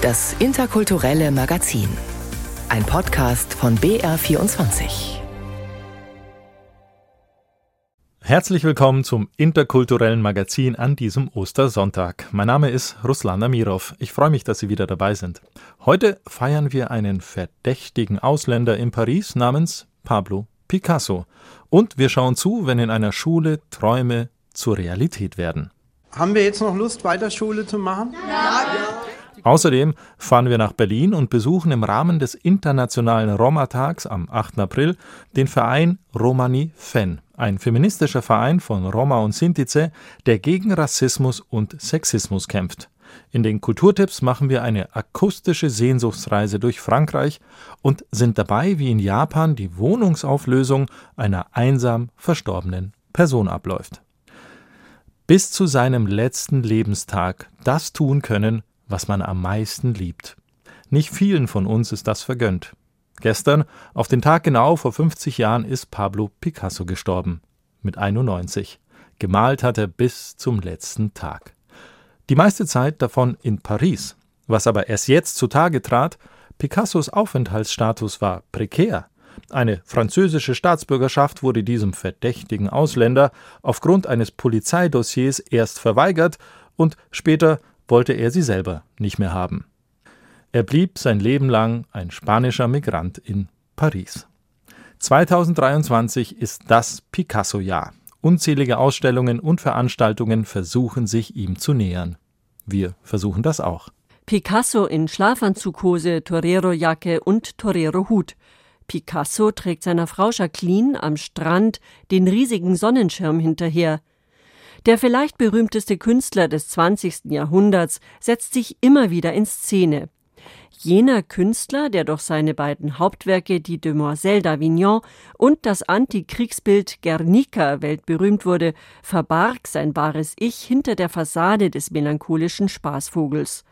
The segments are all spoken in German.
Das interkulturelle Magazin. Ein Podcast von BR24. Herzlich willkommen zum interkulturellen Magazin an diesem Ostersonntag. Mein Name ist Ruslan Amirov. Ich freue mich, dass Sie wieder dabei sind. Heute feiern wir einen verdächtigen Ausländer in Paris namens Pablo Picasso. Und wir schauen zu, wenn in einer Schule Träume zur Realität werden. Haben wir jetzt noch Lust, weiter Schule zu machen? Ja. Außerdem fahren wir nach Berlin und besuchen im Rahmen des Internationalen Roma-Tags am 8. April den Verein Romani Fen, ein feministischer Verein von Roma und Sintize, der gegen Rassismus und Sexismus kämpft. In den Kulturtipps machen wir eine akustische Sehnsuchtsreise durch Frankreich und sind dabei, wie in Japan die Wohnungsauflösung einer einsam verstorbenen Person abläuft. Bis zu seinem letzten Lebenstag das tun können, was man am meisten liebt. Nicht vielen von uns ist das vergönnt. Gestern, auf den Tag genau vor 50 Jahren, ist Pablo Picasso gestorben. Mit 91. Gemalt hat er bis zum letzten Tag. Die meiste Zeit davon in Paris. Was aber erst jetzt zutage trat, Picassos Aufenthaltsstatus war prekär. Eine französische Staatsbürgerschaft wurde diesem verdächtigen Ausländer aufgrund eines Polizeidossiers erst verweigert und später wollte er sie selber nicht mehr haben. Er blieb sein Leben lang ein spanischer Migrant in Paris. 2023 ist das Picasso-Jahr. Unzählige Ausstellungen und Veranstaltungen versuchen sich ihm zu nähern. Wir versuchen das auch. Picasso in Schlafanzughose, Torero-Jacke und Torero-Hut. Picasso trägt seiner Frau Jacqueline am Strand den riesigen Sonnenschirm hinterher. Der vielleicht berühmteste Künstler des 20. Jahrhunderts setzt sich immer wieder in Szene jener Künstler, der durch seine beiden Hauptwerke Die Demoiselle d'Avignon und das Antikriegsbild Guernica weltberühmt wurde, verbarg sein wahres Ich hinter der Fassade des melancholischen Spaßvogels.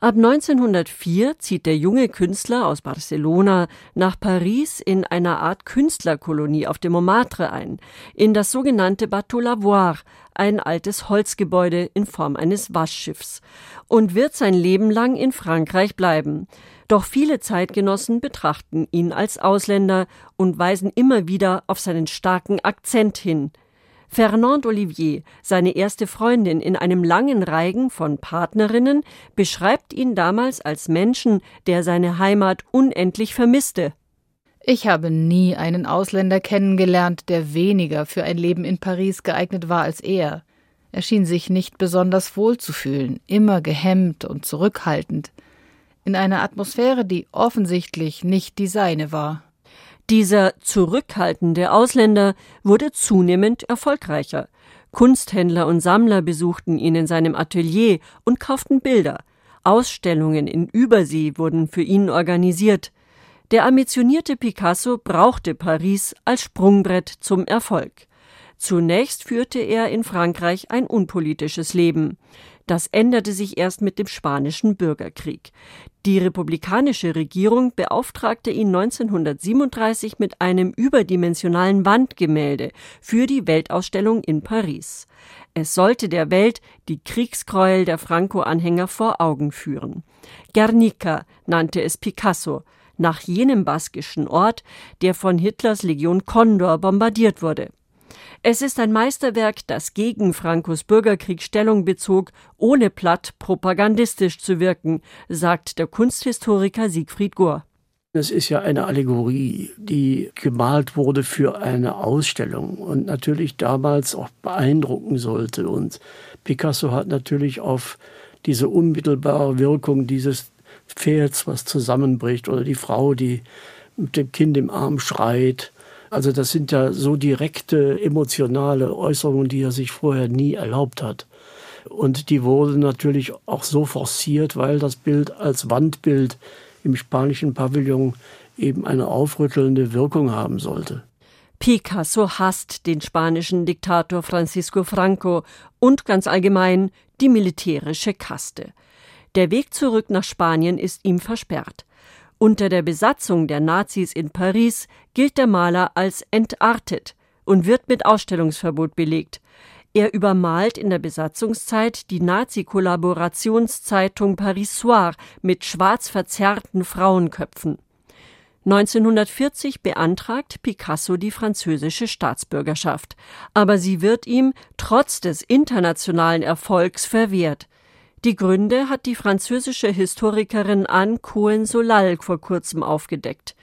Ab 1904 zieht der junge Künstler aus Barcelona nach Paris in einer Art Künstlerkolonie auf dem Montmartre ein, in das sogenannte Bateau Lavoir, ein altes Holzgebäude in Form eines Waschschiffs, und wird sein Leben lang in Frankreich bleiben. Doch viele Zeitgenossen betrachten ihn als Ausländer und weisen immer wieder auf seinen starken Akzent hin – Fernand Olivier, seine erste Freundin in einem langen Reigen von Partnerinnen, beschreibt ihn damals als Menschen, der seine Heimat unendlich vermisste. Ich habe nie einen Ausländer kennengelernt, der weniger für ein Leben in Paris geeignet war als er. Er schien sich nicht besonders wohl zu fühlen, immer gehemmt und zurückhaltend, in einer Atmosphäre, die offensichtlich nicht die seine war. Dieser zurückhaltende Ausländer wurde zunehmend erfolgreicher. Kunsthändler und Sammler besuchten ihn in seinem Atelier und kauften Bilder. Ausstellungen in Übersee wurden für ihn organisiert. Der ambitionierte Picasso brauchte Paris als Sprungbrett zum Erfolg. Zunächst führte er in Frankreich ein unpolitisches Leben. Das änderte sich erst mit dem Spanischen Bürgerkrieg. Die republikanische Regierung beauftragte ihn 1937 mit einem überdimensionalen Wandgemälde für die Weltausstellung in Paris. Es sollte der Welt die Kriegsgräuel der Franco-Anhänger vor Augen führen. Guernica nannte es Picasso, nach jenem baskischen Ort, der von Hitlers Legion Condor bombardiert wurde. Es ist ein Meisterwerk, das gegen Frankos Bürgerkrieg Stellung bezog, ohne platt propagandistisch zu wirken, sagt der Kunsthistoriker Siegfried Gohr. Es ist ja eine Allegorie, die gemalt wurde für eine Ausstellung und natürlich damals auch beeindrucken sollte. Und Picasso hat natürlich auf diese unmittelbare Wirkung dieses Pferds, was zusammenbricht, oder die Frau, die mit dem Kind im Arm schreit, also das sind ja so direkte emotionale Äußerungen, die er sich vorher nie erlaubt hat. Und die wurden natürlich auch so forciert, weil das Bild als Wandbild im spanischen Pavillon eben eine aufrüttelnde Wirkung haben sollte. Picasso hasst den spanischen Diktator Francisco Franco und ganz allgemein die militärische Kaste. Der Weg zurück nach Spanien ist ihm versperrt. Unter der Besatzung der Nazis in Paris gilt der Maler als entartet und wird mit Ausstellungsverbot belegt. Er übermalt in der Besatzungszeit die Nazi-Kollaborationszeitung Paris Soir mit schwarz verzerrten Frauenköpfen. 1940 beantragt Picasso die französische Staatsbürgerschaft, aber sie wird ihm trotz des internationalen Erfolgs verwehrt. Die Gründe hat die französische Historikerin Anne Cohen-Solal vor kurzem aufgedeckt.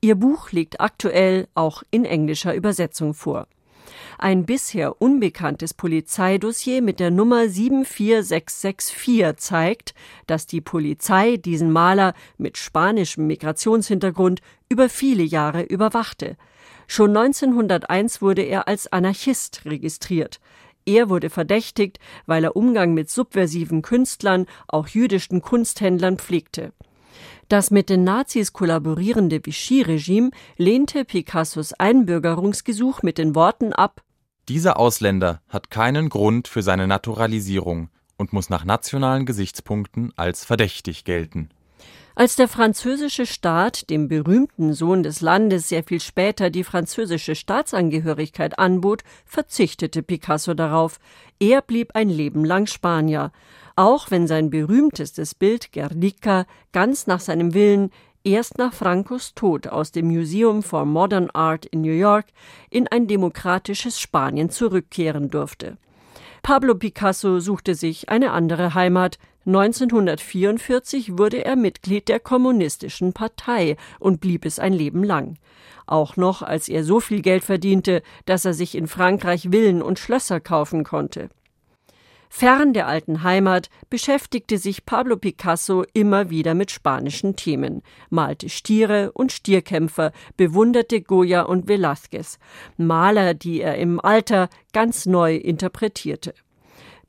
Ihr Buch liegt aktuell auch in englischer Übersetzung vor. Ein bisher unbekanntes Polizeidossier mit der Nummer 74664 zeigt, dass die Polizei diesen Maler mit spanischem Migrationshintergrund über viele Jahre überwachte. Schon 1901 wurde er als Anarchist registriert. Er wurde verdächtigt, weil er Umgang mit subversiven Künstlern, auch jüdischen Kunsthändlern pflegte. Das mit den Nazis kollaborierende Vichy-Regime lehnte Picassos Einbürgerungsgesuch mit den Worten ab Dieser Ausländer hat keinen Grund für seine Naturalisierung und muss nach nationalen Gesichtspunkten als verdächtig gelten als der französische Staat dem berühmten Sohn des Landes sehr viel später die französische Staatsangehörigkeit anbot, verzichtete Picasso darauf. Er blieb ein Leben lang Spanier, auch wenn sein berühmtestes Bild Guernica ganz nach seinem Willen erst nach Francos Tod aus dem Museum for Modern Art in New York in ein demokratisches Spanien zurückkehren durfte. Pablo Picasso suchte sich eine andere Heimat, 1944 wurde er Mitglied der Kommunistischen Partei und blieb es ein Leben lang. Auch noch, als er so viel Geld verdiente, dass er sich in Frankreich Villen und Schlösser kaufen konnte. Fern der alten Heimat beschäftigte sich Pablo Picasso immer wieder mit spanischen Themen, malte Stiere und Stierkämpfer, bewunderte Goya und Velázquez, Maler, die er im Alter ganz neu interpretierte.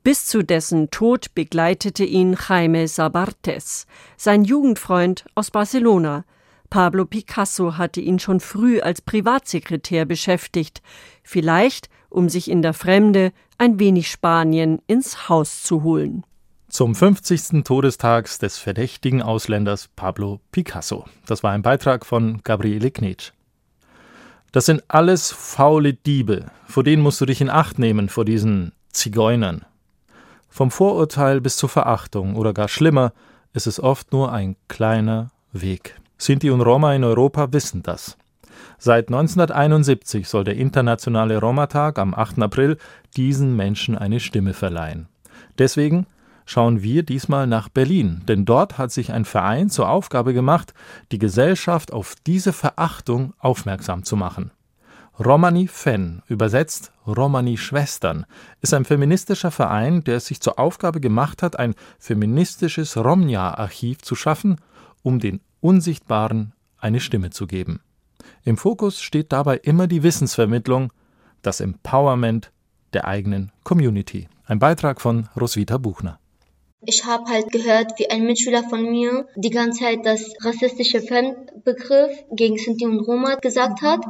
Bis zu dessen Tod begleitete ihn Jaime Sabartes, sein Jugendfreund aus Barcelona. Pablo Picasso hatte ihn schon früh als Privatsekretär beschäftigt, vielleicht um sich in der Fremde ein wenig Spanien ins Haus zu holen. Zum 50. Todestags des verdächtigen Ausländers Pablo Picasso. Das war ein Beitrag von Gabriele Knetsch. Das sind alles faule Diebe, vor denen musst du dich in Acht nehmen, vor diesen Zigeunern. Vom Vorurteil bis zur Verachtung oder gar schlimmer ist es oft nur ein kleiner Weg. Sinti und Roma in Europa wissen das. Seit 1971 soll der internationale Roma-Tag am 8. April diesen Menschen eine Stimme verleihen. Deswegen schauen wir diesmal nach Berlin, denn dort hat sich ein Verein zur Aufgabe gemacht, die Gesellschaft auf diese Verachtung aufmerksam zu machen. Romani Fen, übersetzt Romani Schwestern, ist ein feministischer Verein, der es sich zur Aufgabe gemacht hat, ein feministisches Romnia-Archiv zu schaffen, um den Unsichtbaren eine Stimme zu geben. Im Fokus steht dabei immer die Wissensvermittlung, das Empowerment der eigenen Community. Ein Beitrag von Roswitha Buchner. Ich habe halt gehört, wie ein Mitschüler von mir die ganze Zeit das rassistische Fremdbegriff gegen Sinti und Roma gesagt hat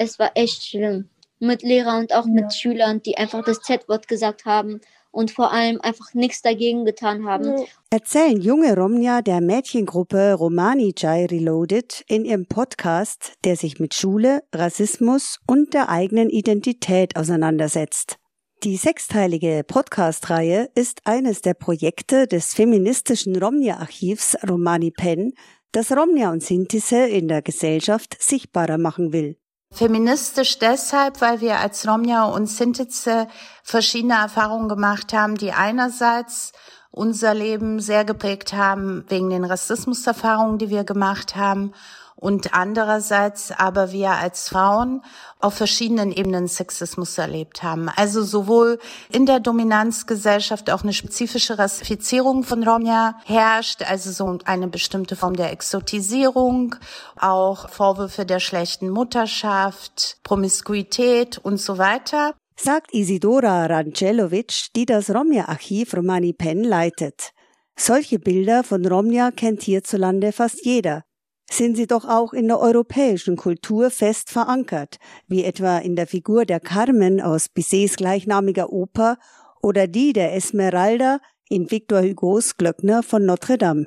es war echt schlimm. Mit Lehrern und auch ja. mit Schülern, die einfach das Z-Wort gesagt haben und vor allem einfach nichts dagegen getan haben. Erzählen junge Romnia der Mädchengruppe Romani Jai Reloaded in ihrem Podcast, der sich mit Schule, Rassismus und der eigenen Identität auseinandersetzt. Die sechsteilige Podcast-Reihe ist eines der Projekte des feministischen Romnia-Archivs Romani Pen, das Romnia und Sintise in der Gesellschaft sichtbarer machen will. Feministisch deshalb, weil wir als Romja und Sintize verschiedene Erfahrungen gemacht haben, die einerseits unser Leben sehr geprägt haben wegen den Rassismuserfahrungen, die wir gemacht haben und andererseits aber wir als Frauen auf verschiedenen Ebenen Sexismus erlebt haben. Also sowohl in der Dominanzgesellschaft auch eine spezifische Rassifizierung von Romja herrscht, also so eine bestimmte Form der Exotisierung, auch Vorwürfe der schlechten Mutterschaft, Promiskuität und so weiter. Sagt Isidora Rancelovic, die das Romja-Archiv Romani Pen leitet. Solche Bilder von Romja kennt hierzulande fast jeder sind sie doch auch in der europäischen Kultur fest verankert, wie etwa in der Figur der Carmen aus Bissets gleichnamiger Oper oder die der Esmeralda in Victor Hugos Glöckner von Notre Dame.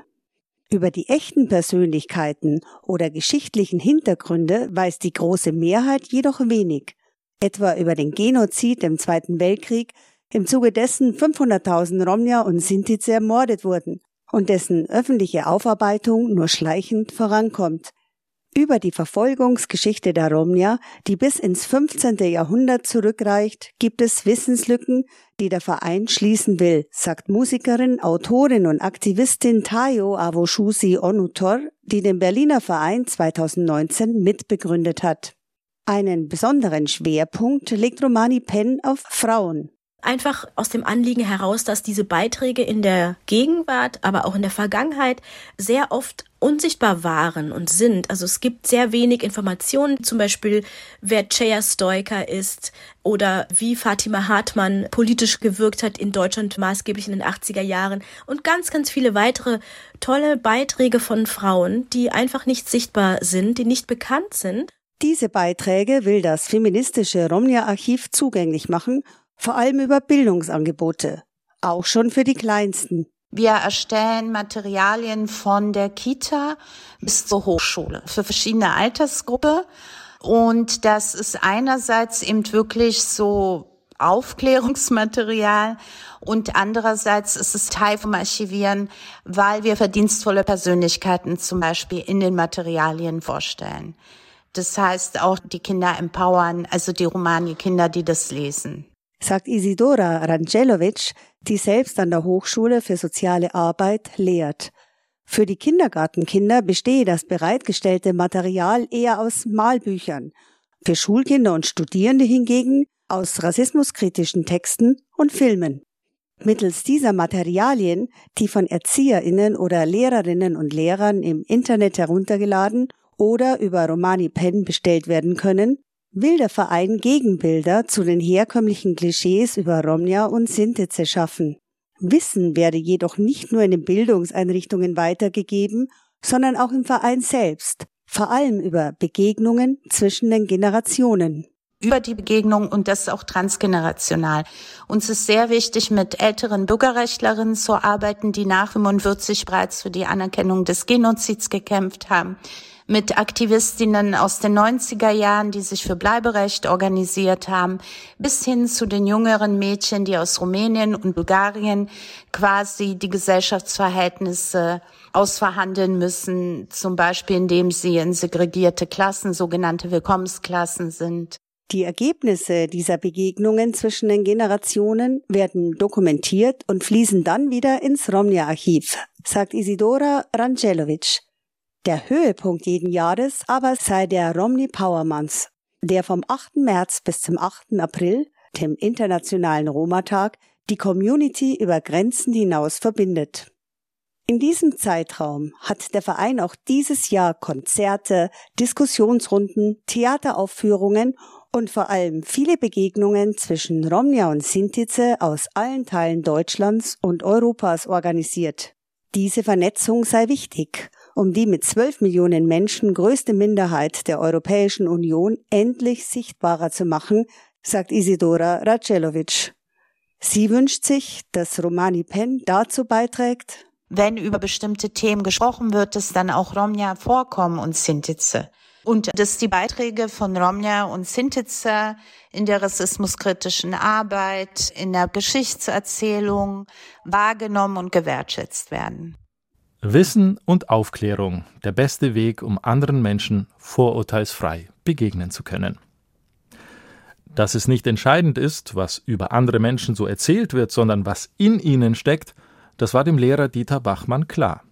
Über die echten Persönlichkeiten oder geschichtlichen Hintergründe weiß die große Mehrheit jedoch wenig, etwa über den Genozid im Zweiten Weltkrieg im Zuge dessen 500.000 Romja und Sintize ermordet wurden und dessen öffentliche Aufarbeitung nur schleichend vorankommt. Über die Verfolgungsgeschichte der Romja, die bis ins 15. Jahrhundert zurückreicht, gibt es Wissenslücken, die der Verein schließen will, sagt Musikerin, Autorin und Aktivistin Tayo Avoshusi Onutor, die den Berliner Verein 2019 mitbegründet hat. Einen besonderen Schwerpunkt legt Romani Penn auf Frauen einfach aus dem Anliegen heraus, dass diese Beiträge in der Gegenwart, aber auch in der Vergangenheit sehr oft unsichtbar waren und sind. Also es gibt sehr wenig Informationen, zum Beispiel wer Cheya Stoica ist oder wie Fatima Hartmann politisch gewirkt hat in Deutschland maßgeblich in den 80er Jahren und ganz, ganz viele weitere tolle Beiträge von Frauen, die einfach nicht sichtbar sind, die nicht bekannt sind. Diese Beiträge will das feministische Romnia-Archiv zugänglich machen vor allem über Bildungsangebote, auch schon für die Kleinsten. Wir erstellen Materialien von der Kita bis zur Hochschule für verschiedene Altersgruppen. Und das ist einerseits eben wirklich so Aufklärungsmaterial und andererseits ist es Teil vom Archivieren, weil wir verdienstvolle Persönlichkeiten zum Beispiel in den Materialien vorstellen. Das heißt auch die Kinder empowern, also die Romani-Kinder, die das lesen sagt Isidora Rangelovic, die selbst an der Hochschule für soziale Arbeit lehrt. Für die Kindergartenkinder bestehe das bereitgestellte Material eher aus Malbüchern, für Schulkinder und Studierende hingegen aus rassismuskritischen Texten und Filmen. Mittels dieser Materialien, die von Erzieherinnen oder Lehrerinnen und Lehrern im Internet heruntergeladen oder über Romani Pen bestellt werden können, will der Verein Gegenbilder zu den herkömmlichen Klischees über Romja und Sintize schaffen. Wissen werde jedoch nicht nur in den Bildungseinrichtungen weitergegeben, sondern auch im Verein selbst, vor allem über Begegnungen zwischen den Generationen über die Begegnung und das auch transgenerational. Uns ist sehr wichtig, mit älteren Bürgerrechtlerinnen zu arbeiten, die nach 45 bereits für die Anerkennung des Genozids gekämpft haben mit Aktivistinnen aus den 90er Jahren, die sich für Bleiberecht organisiert haben, bis hin zu den jüngeren Mädchen, die aus Rumänien und Bulgarien quasi die Gesellschaftsverhältnisse ausverhandeln müssen, zum Beispiel indem sie in segregierte Klassen, sogenannte Willkommensklassen sind. Die Ergebnisse dieser Begegnungen zwischen den Generationen werden dokumentiert und fließen dann wieder ins Romnia-Archiv, sagt Isidora Rangelovic. Der Höhepunkt jeden Jahres aber sei der Romney Power Month, der vom 8. März bis zum 8. April, dem Internationalen Roma-Tag, die Community über Grenzen hinaus verbindet. In diesem Zeitraum hat der Verein auch dieses Jahr Konzerte, Diskussionsrunden, Theateraufführungen und vor allem viele Begegnungen zwischen Romnia und Sintize aus allen Teilen Deutschlands und Europas organisiert. Diese Vernetzung sei wichtig um die mit zwölf Millionen Menschen größte Minderheit der Europäischen Union endlich sichtbarer zu machen, sagt Isidora Racelovic. Sie wünscht sich, dass Romani Pen dazu beiträgt, wenn über bestimmte Themen gesprochen wird, dass dann auch Romja vorkommen und Sintize. Und dass die Beiträge von Romja und Sintize in der rassismuskritischen Arbeit, in der Geschichtserzählung wahrgenommen und gewertschätzt werden. Wissen und Aufklärung der beste Weg, um anderen Menschen vorurteilsfrei begegnen zu können. Dass es nicht entscheidend ist, was über andere Menschen so erzählt wird, sondern was in ihnen steckt, das war dem Lehrer Dieter Bachmann klar.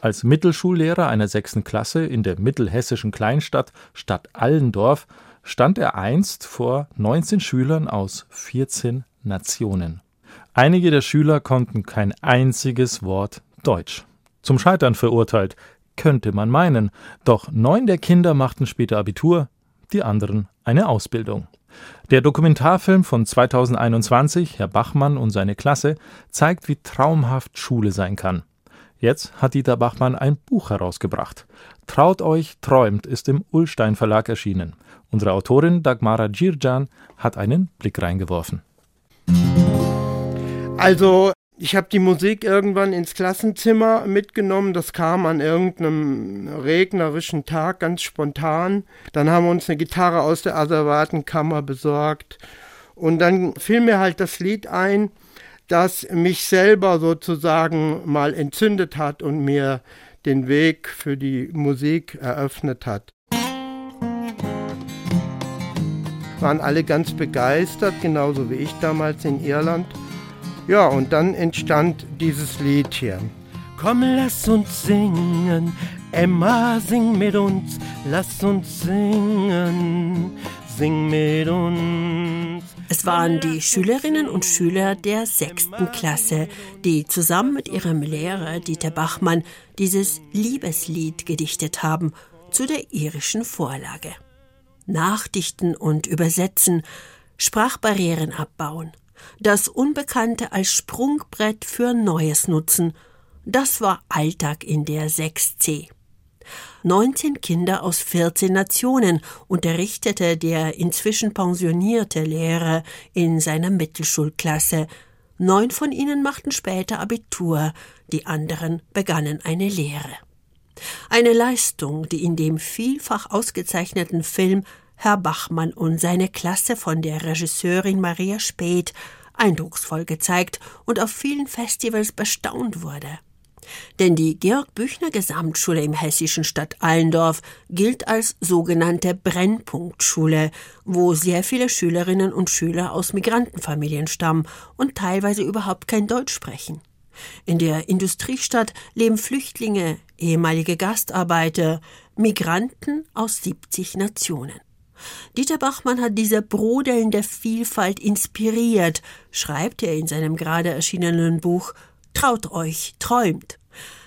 Als Mittelschullehrer einer sechsten Klasse in der mittelhessischen Kleinstadt Stadt Allendorf stand er einst vor 19 Schülern aus 14 Nationen. Einige der Schüler konnten kein einziges Wort Deutsch zum Scheitern verurteilt, könnte man meinen, doch neun der Kinder machten später Abitur, die anderen eine Ausbildung. Der Dokumentarfilm von 2021, Herr Bachmann und seine Klasse, zeigt, wie traumhaft Schule sein kann. Jetzt hat Dieter Bachmann ein Buch herausgebracht. Traut euch, träumt ist im Ullstein Verlag erschienen. Unsere Autorin Dagmara Girjan hat einen Blick reingeworfen. Also ich habe die Musik irgendwann ins Klassenzimmer mitgenommen. Das kam an irgendeinem regnerischen Tag ganz spontan. Dann haben wir uns eine Gitarre aus der Asservatenkammer besorgt Und dann fiel mir halt das Lied ein, das mich selber sozusagen mal entzündet hat und mir den Weg für die Musik eröffnet hat. Waren alle ganz begeistert, genauso wie ich damals in Irland. Ja, und dann entstand dieses Lied hier. Komm, lass uns singen, Emma, sing mit uns, lass uns singen, sing mit uns. Es waren die Schülerinnen und Schüler der sechsten Klasse, die zusammen mit ihrem Lehrer Dieter Bachmann dieses Liebeslied gedichtet haben zu der irischen Vorlage. Nachdichten und übersetzen, Sprachbarrieren abbauen, das Unbekannte als Sprungbrett für Neues nutzen, das war Alltag in der 6c. 19 Kinder aus 14 Nationen unterrichtete der inzwischen pensionierte Lehrer in seiner Mittelschulklasse. Neun von ihnen machten später Abitur, die anderen begannen eine Lehre. Eine Leistung, die in dem vielfach ausgezeichneten Film Herr Bachmann und seine Klasse von der Regisseurin Maria Speth eindrucksvoll gezeigt und auf vielen Festivals bestaunt wurde. Denn die Georg Büchner Gesamtschule im hessischen Stadt Allendorf gilt als sogenannte Brennpunktschule, wo sehr viele Schülerinnen und Schüler aus Migrantenfamilien stammen und teilweise überhaupt kein Deutsch sprechen. In der Industriestadt leben Flüchtlinge, ehemalige Gastarbeiter, Migranten aus 70 Nationen. Dieter Bachmann hat diese brodelnde Vielfalt inspiriert, schreibt er in seinem gerade erschienenen Buch Traut euch, träumt.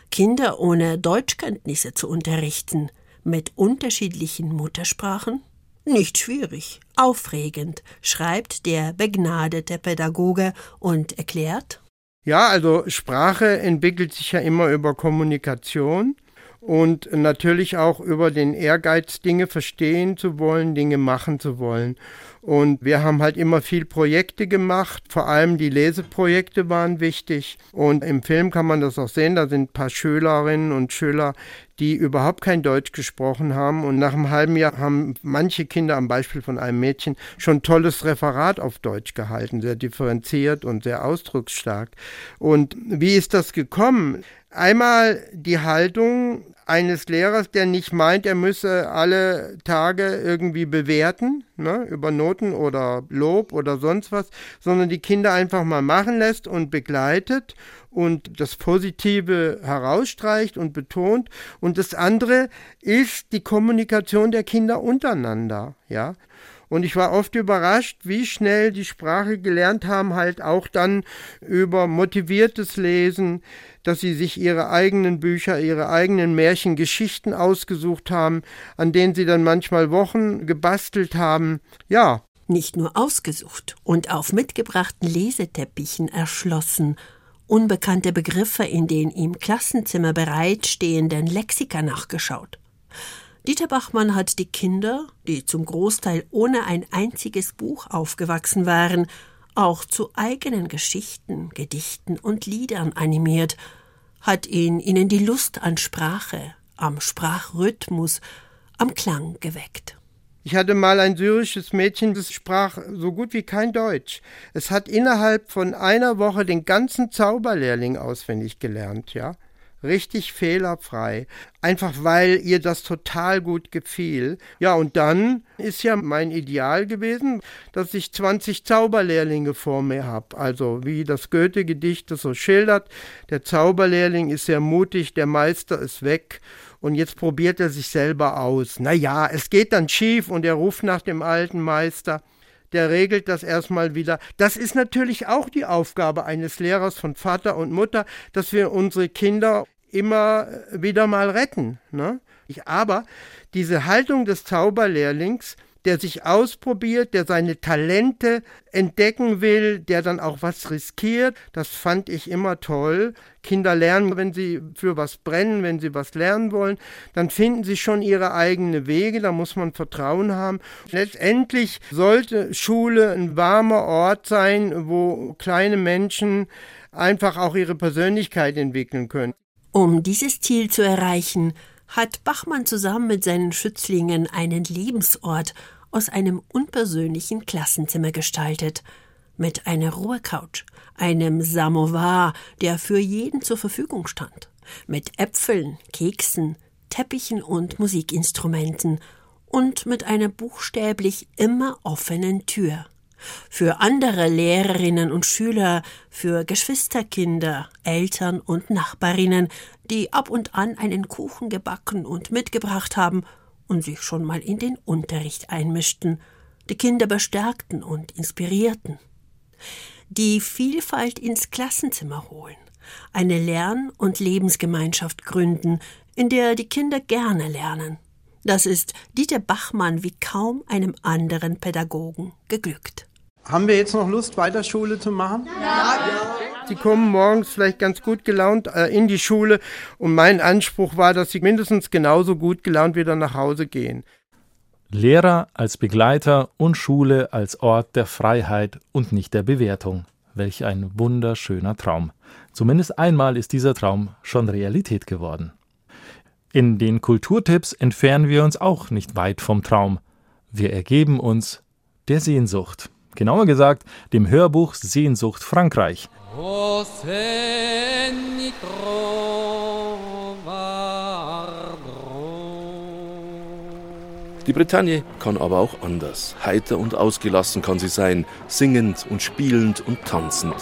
Kinder ohne Deutschkenntnisse zu unterrichten, mit unterschiedlichen Muttersprachen? Nicht schwierig, aufregend, schreibt der begnadete Pädagoge und erklärt. Ja, also Sprache entwickelt sich ja immer über Kommunikation und natürlich auch über den Ehrgeiz, Dinge verstehen zu wollen, Dinge machen zu wollen. Und wir haben halt immer viel Projekte gemacht, vor allem die Leseprojekte waren wichtig. Und im Film kann man das auch sehen, da sind ein paar Schülerinnen und Schüler, die überhaupt kein Deutsch gesprochen haben. Und nach einem halben Jahr haben manche Kinder, am Beispiel von einem Mädchen, schon tolles Referat auf Deutsch gehalten, sehr differenziert und sehr ausdrucksstark. Und wie ist das gekommen? Einmal die Haltung eines Lehrers, der nicht meint, er müsse alle Tage irgendwie bewerten, ne, über Noten oder Lob oder sonst was, sondern die Kinder einfach mal machen lässt und begleitet und das Positive herausstreicht und betont. Und das andere ist die Kommunikation der Kinder untereinander, ja. Und ich war oft überrascht, wie schnell die Sprache gelernt haben, halt auch dann über motiviertes Lesen, dass sie sich ihre eigenen Bücher, ihre eigenen Märchengeschichten ausgesucht haben, an denen sie dann manchmal Wochen gebastelt haben. Ja. Nicht nur ausgesucht und auf mitgebrachten Leseteppichen erschlossen, unbekannte Begriffe in den im Klassenzimmer bereitstehenden Lexika nachgeschaut. Dieter Bachmann hat die Kinder, die zum Großteil ohne ein einziges Buch aufgewachsen waren, auch zu eigenen Geschichten, Gedichten und Liedern animiert, hat ihn ihnen die Lust an Sprache, am Sprachrhythmus, am Klang geweckt. Ich hatte mal ein syrisches Mädchen, das sprach so gut wie kein Deutsch. Es hat innerhalb von einer Woche den ganzen Zauberlehrling auswendig gelernt, ja richtig fehlerfrei, einfach weil ihr das total gut gefiel. Ja, und dann ist ja mein Ideal gewesen, dass ich 20 Zauberlehrlinge vor mir habe. Also wie das Goethe-Gedicht das so schildert, der Zauberlehrling ist sehr mutig, der Meister ist weg und jetzt probiert er sich selber aus. Naja, es geht dann schief und er ruft nach dem alten Meister der regelt das erstmal wieder. Das ist natürlich auch die Aufgabe eines Lehrers von Vater und Mutter, dass wir unsere Kinder immer wieder mal retten. Ne? Aber diese Haltung des Zauberlehrlings, der sich ausprobiert, der seine Talente entdecken will, der dann auch was riskiert. Das fand ich immer toll. Kinder lernen, wenn sie für was brennen, wenn sie was lernen wollen, dann finden sie schon ihre eigenen Wege, da muss man Vertrauen haben. Letztendlich sollte Schule ein warmer Ort sein, wo kleine Menschen einfach auch ihre Persönlichkeit entwickeln können. Um dieses Ziel zu erreichen, hat Bachmann zusammen mit seinen Schützlingen einen Lebensort aus einem unpersönlichen Klassenzimmer gestaltet. Mit einer Ruhecouch, einem Samovar, der für jeden zur Verfügung stand, mit Äpfeln, Keksen, Teppichen und Musikinstrumenten und mit einer buchstäblich immer offenen Tür. Für andere Lehrerinnen und Schüler, für Geschwisterkinder, Eltern und Nachbarinnen, die ab und an einen Kuchen gebacken und mitgebracht haben und sich schon mal in den Unterricht einmischten, die Kinder bestärkten und inspirierten. Die Vielfalt ins Klassenzimmer holen, eine Lern- und Lebensgemeinschaft gründen, in der die Kinder gerne lernen. Das ist Dieter Bachmann wie kaum einem anderen Pädagogen geglückt. Haben wir jetzt noch Lust, weiter Schule zu machen? Ja. Sie kommen morgens vielleicht ganz gut gelaunt äh, in die Schule und mein Anspruch war, dass sie mindestens genauso gut gelaunt wieder nach Hause gehen. Lehrer als Begleiter und Schule als Ort der Freiheit und nicht der Bewertung. Welch ein wunderschöner Traum. Zumindest einmal ist dieser Traum schon Realität geworden. In den Kulturtipps entfernen wir uns auch nicht weit vom Traum. Wir ergeben uns der Sehnsucht. Genauer gesagt dem Hörbuch Sehnsucht Frankreich. Die Bretagne kann aber auch anders. Heiter und ausgelassen kann sie sein, singend und spielend und tanzend.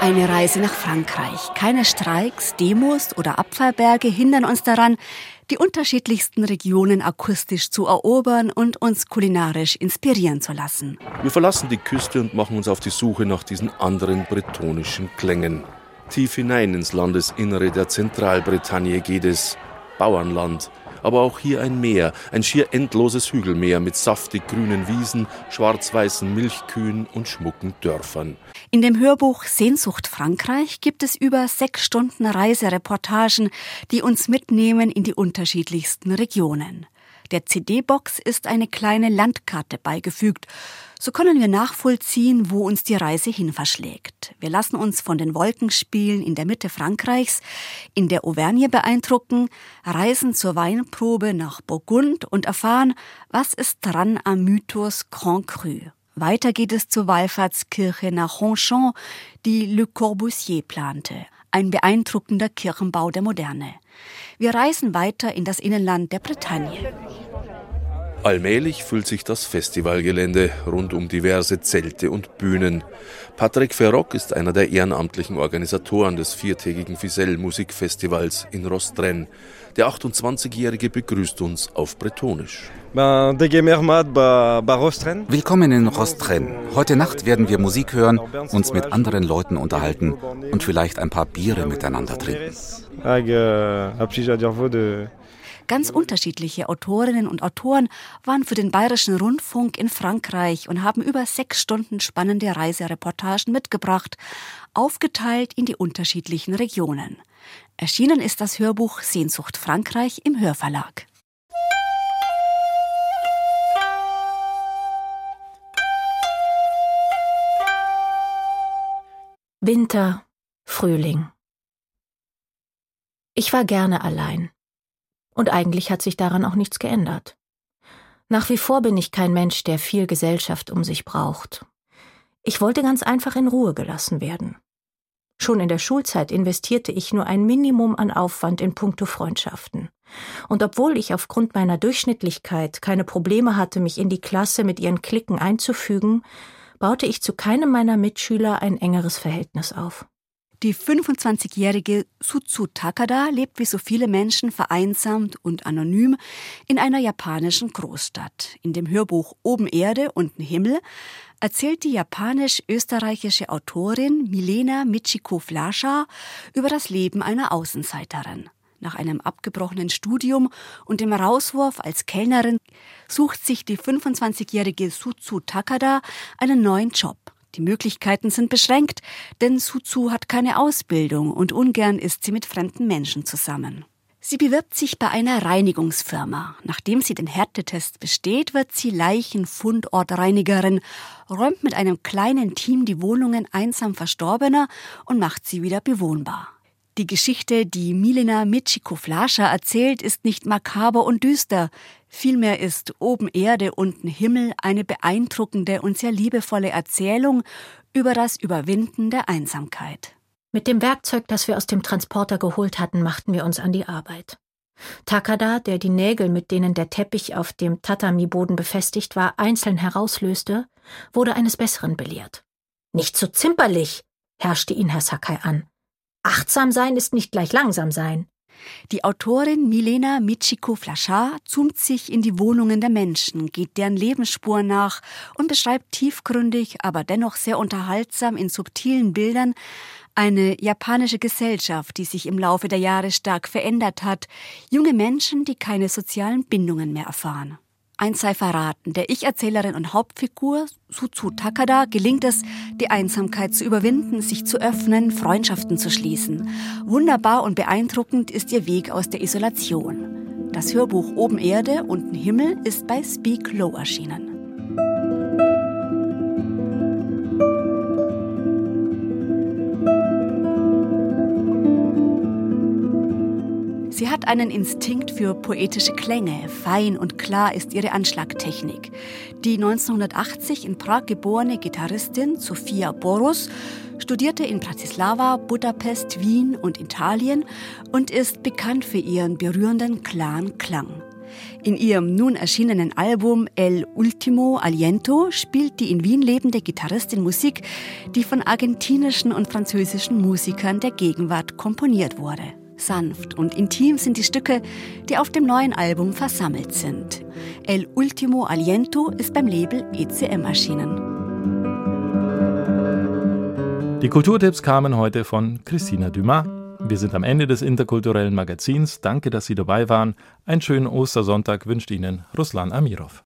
Eine Reise nach Frankreich. Keine Streiks, Demos oder Abfallberge hindern uns daran, die unterschiedlichsten Regionen akustisch zu erobern und uns kulinarisch inspirieren zu lassen. Wir verlassen die Küste und machen uns auf die Suche nach diesen anderen bretonischen Klängen. Tief hinein ins Landesinnere der Zentralbretagne geht es. Bauernland, aber auch hier ein Meer, ein schier endloses Hügelmeer mit saftig grünen Wiesen, schwarz-weißen Milchkühen und schmucken Dörfern. In dem Hörbuch Sehnsucht Frankreich gibt es über sechs Stunden Reisereportagen, die uns mitnehmen in die unterschiedlichsten Regionen. Der CD-Box ist eine kleine Landkarte beigefügt. So können wir nachvollziehen, wo uns die Reise hin verschlägt. Wir lassen uns von den Wolkenspielen in der Mitte Frankreichs in der Auvergne beeindrucken, reisen zur Weinprobe nach Burgund und erfahren, was ist dran am Mythos Grand Cru. Weiter geht es zur Wallfahrtskirche nach Ronchamp, die Le Corbusier plante. Ein beeindruckender Kirchenbau der Moderne. Wir reisen weiter in das Innenland der Bretagne. Allmählich füllt sich das Festivalgelände rund um diverse Zelte und Bühnen. Patrick Ferrock ist einer der ehrenamtlichen Organisatoren des viertägigen Fisel Musikfestivals in Rostren. Der 28-Jährige begrüßt uns auf Bretonisch. Willkommen in Rostren. Heute Nacht werden wir Musik hören, uns mit anderen Leuten unterhalten und vielleicht ein paar Biere miteinander trinken. Ganz unterschiedliche Autorinnen und Autoren waren für den Bayerischen Rundfunk in Frankreich und haben über sechs Stunden spannende Reisereportagen mitgebracht, aufgeteilt in die unterschiedlichen Regionen. Erschienen ist das Hörbuch Sehnsucht Frankreich im Hörverlag. Winter, Frühling. Ich war gerne allein. Und eigentlich hat sich daran auch nichts geändert. Nach wie vor bin ich kein Mensch, der viel Gesellschaft um sich braucht. Ich wollte ganz einfach in Ruhe gelassen werden. Schon in der Schulzeit investierte ich nur ein Minimum an Aufwand in puncto Freundschaften. Und obwohl ich aufgrund meiner Durchschnittlichkeit keine Probleme hatte, mich in die Klasse mit ihren Klicken einzufügen, baute ich zu keinem meiner Mitschüler ein engeres Verhältnis auf. Die 25-jährige Sutsu Takada lebt wie so viele Menschen vereinsamt und anonym in einer japanischen Großstadt. In dem Hörbuch Oben Erde, unten Himmel erzählt die japanisch-österreichische Autorin Milena Michiko Flascha über das Leben einer Außenseiterin. Nach einem abgebrochenen Studium und dem Rauswurf als Kellnerin sucht sich die 25-jährige Sutsu Takada einen neuen Job. Die Möglichkeiten sind beschränkt, denn Suzu hat keine Ausbildung und ungern ist sie mit fremden Menschen zusammen. Sie bewirbt sich bei einer Reinigungsfirma. Nachdem sie den Härtetest besteht, wird sie Leichenfundortreinigerin, räumt mit einem kleinen Team die Wohnungen einsam Verstorbener und macht sie wieder bewohnbar. Die Geschichte, die Milena Michiko Flascher erzählt, ist nicht makaber und düster. Vielmehr ist Oben Erde, unten Himmel eine beeindruckende und sehr liebevolle Erzählung über das Überwinden der Einsamkeit. Mit dem Werkzeug, das wir aus dem Transporter geholt hatten, machten wir uns an die Arbeit. Takada, der die Nägel, mit denen der Teppich auf dem Tatami-Boden befestigt war, einzeln herauslöste, wurde eines Besseren belehrt. Nicht so zimperlich, herrschte ihn Herr Sakai an. Achtsam sein ist nicht gleich langsam sein. Die Autorin Milena Michiko Flachard zoomt sich in die Wohnungen der Menschen, geht deren Lebensspuren nach und beschreibt tiefgründig, aber dennoch sehr unterhaltsam in subtilen Bildern eine japanische Gesellschaft, die sich im Laufe der Jahre stark verändert hat, junge Menschen, die keine sozialen Bindungen mehr erfahren. Eins sei verraten, der Ich-Erzählerin und Hauptfigur Sutsu Takada gelingt es, die Einsamkeit zu überwinden, sich zu öffnen, Freundschaften zu schließen. Wunderbar und beeindruckend ist ihr Weg aus der Isolation. Das Hörbuch Oben Erde, unten Himmel ist bei Speak Low erschienen. Sie hat einen Instinkt für poetische Klänge. Fein und klar ist ihre Anschlagtechnik. Die 1980 in Prag geborene Gitarristin Sofia Boros studierte in Bratislava, Budapest, Wien und Italien und ist bekannt für ihren berührenden, klaren Klang. In ihrem nun erschienenen Album El Ultimo Aliento spielt die in Wien lebende Gitarristin Musik, die von argentinischen und französischen Musikern der Gegenwart komponiert wurde. Sanft und intim sind die Stücke, die auf dem neuen Album versammelt sind. El Ultimo Aliento ist beim Label ECM erschienen. Die Kulturtipps kamen heute von Christina Dumas. Wir sind am Ende des interkulturellen Magazins. Danke, dass Sie dabei waren. Einen schönen Ostersonntag wünscht Ihnen Ruslan Amirov.